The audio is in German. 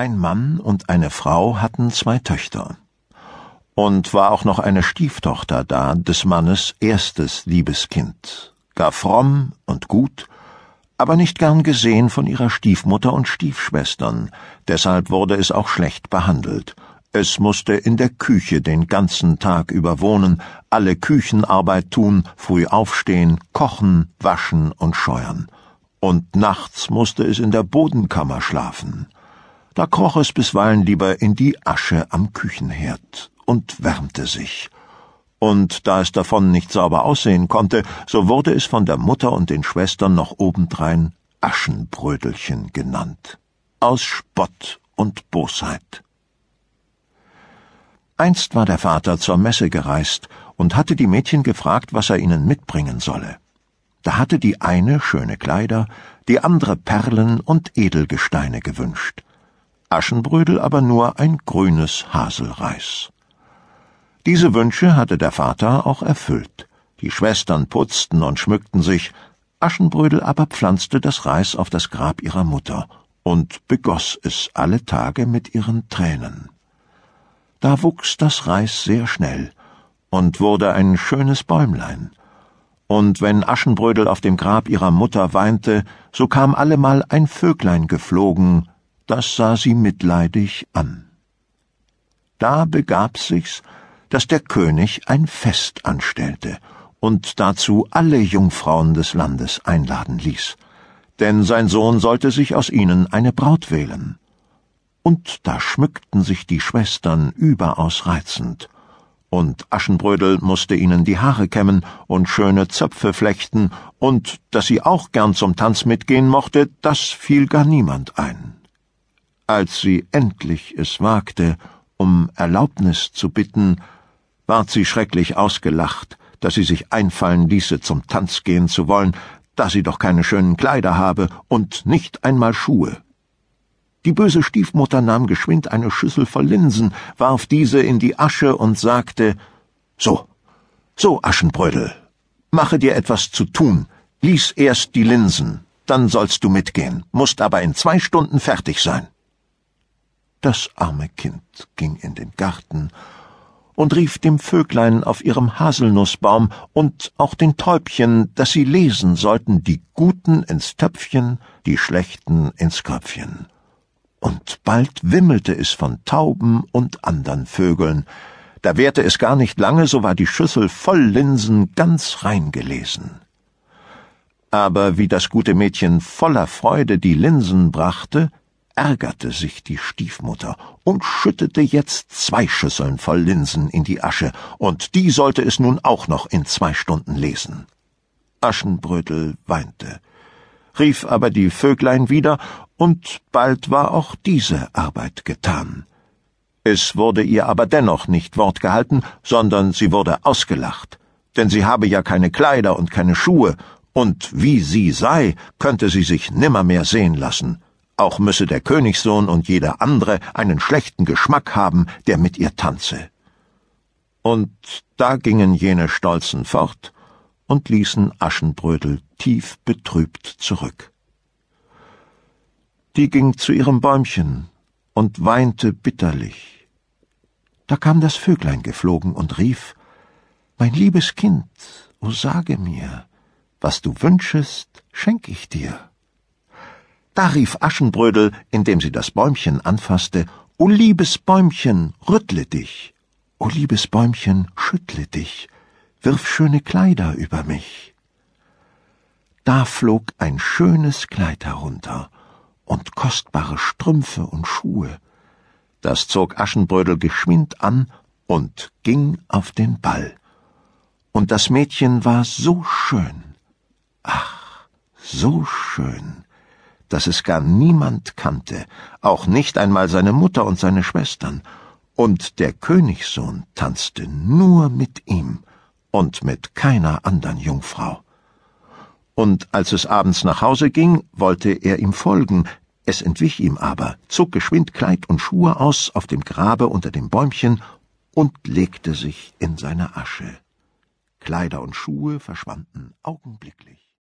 Ein Mann und eine Frau hatten zwei Töchter. Und war auch noch eine Stieftochter da, des Mannes erstes Liebeskind, gar fromm und gut, aber nicht gern gesehen von ihrer Stiefmutter und Stiefschwestern, deshalb wurde es auch schlecht behandelt. Es musste in der Küche den ganzen Tag über wohnen, alle Küchenarbeit tun, früh aufstehen, kochen, waschen und scheuern und nachts musste es in der Bodenkammer schlafen. Da kroch es bisweilen lieber in die Asche am Küchenherd und wärmte sich. Und da es davon nicht sauber aussehen konnte, so wurde es von der Mutter und den Schwestern noch obendrein Aschenbrödelchen genannt. Aus Spott und Bosheit. Einst war der Vater zur Messe gereist und hatte die Mädchen gefragt, was er ihnen mitbringen solle. Da hatte die eine schöne Kleider, die andere Perlen und Edelgesteine gewünscht, Aschenbrödel aber nur ein grünes Haselreis. Diese Wünsche hatte der Vater auch erfüllt. Die Schwestern putzten und schmückten sich, Aschenbrödel aber pflanzte das Reis auf das Grab ihrer Mutter und begoss es alle Tage mit ihren Tränen. Da wuchs das Reis sehr schnell und wurde ein schönes Bäumlein, und wenn Aschenbrödel auf dem Grab ihrer Mutter weinte, so kam allemal ein Vöglein geflogen, das sah sie mitleidig an. Da begab sich's, dass der König ein Fest anstellte und dazu alle Jungfrauen des Landes einladen ließ, denn sein Sohn sollte sich aus ihnen eine Braut wählen. Und da schmückten sich die Schwestern überaus reizend, und Aschenbrödel musste ihnen die Haare kämmen und schöne Zöpfe flechten, und dass sie auch gern zum Tanz mitgehen mochte, das fiel gar niemand ein. Als sie endlich es wagte, um Erlaubnis zu bitten, ward sie schrecklich ausgelacht, dass sie sich einfallen ließe, zum Tanz gehen zu wollen, da sie doch keine schönen Kleider habe und nicht einmal Schuhe. Die böse Stiefmutter nahm geschwind eine Schüssel voll Linsen, warf diese in die Asche und sagte So, so, Aschenbrödel, mache dir etwas zu tun, lies erst die Linsen, dann sollst du mitgehen, musst aber in zwei Stunden fertig sein. Das arme Kind ging in den Garten und rief dem Vöglein auf ihrem Haselnussbaum und auch den Täubchen, dass sie lesen sollten, die Guten ins Töpfchen, die Schlechten ins Köpfchen und bald wimmelte es von Tauben und andern Vögeln. Da währte es gar nicht lange, so war die Schüssel voll Linsen ganz rein gelesen. Aber wie das gute Mädchen voller Freude die Linsen brachte, ärgerte sich die Stiefmutter und schüttete jetzt zwei Schüsseln voll Linsen in die Asche, und die sollte es nun auch noch in zwei Stunden lesen. Aschenbrödel weinte rief aber die Vöglein wieder, und bald war auch diese Arbeit getan. Es wurde ihr aber dennoch nicht Wort gehalten, sondern sie wurde ausgelacht, denn sie habe ja keine Kleider und keine Schuhe, und wie sie sei, könnte sie sich nimmermehr sehen lassen, auch müsse der Königssohn und jeder andere einen schlechten Geschmack haben, der mit ihr tanze. Und da gingen jene Stolzen fort, und ließen Aschenbrödel tief betrübt zurück. Die ging zu ihrem Bäumchen und weinte bitterlich. Da kam das Vöglein geflogen und rief Mein liebes Kind, o sage mir, was du wünschest, schenk ich dir. Da rief Aschenbrödel, indem sie das Bäumchen anfasste, O liebes Bäumchen, rüttle dich. O liebes Bäumchen, schüttle dich wirf schöne Kleider über mich. Da flog ein schönes Kleid herunter und kostbare Strümpfe und Schuhe. Das zog Aschenbrödel geschwind an und ging auf den Ball. Und das Mädchen war so schön, ach, so schön, dass es gar niemand kannte, auch nicht einmal seine Mutter und seine Schwestern, und der Königssohn tanzte nur mit ihm, und mit keiner andern Jungfrau. Und als es abends nach Hause ging, wollte er ihm folgen, es entwich ihm aber, zog geschwind Kleid und Schuhe aus auf dem Grabe unter dem Bäumchen und legte sich in seine Asche. Kleider und Schuhe verschwanden augenblicklich.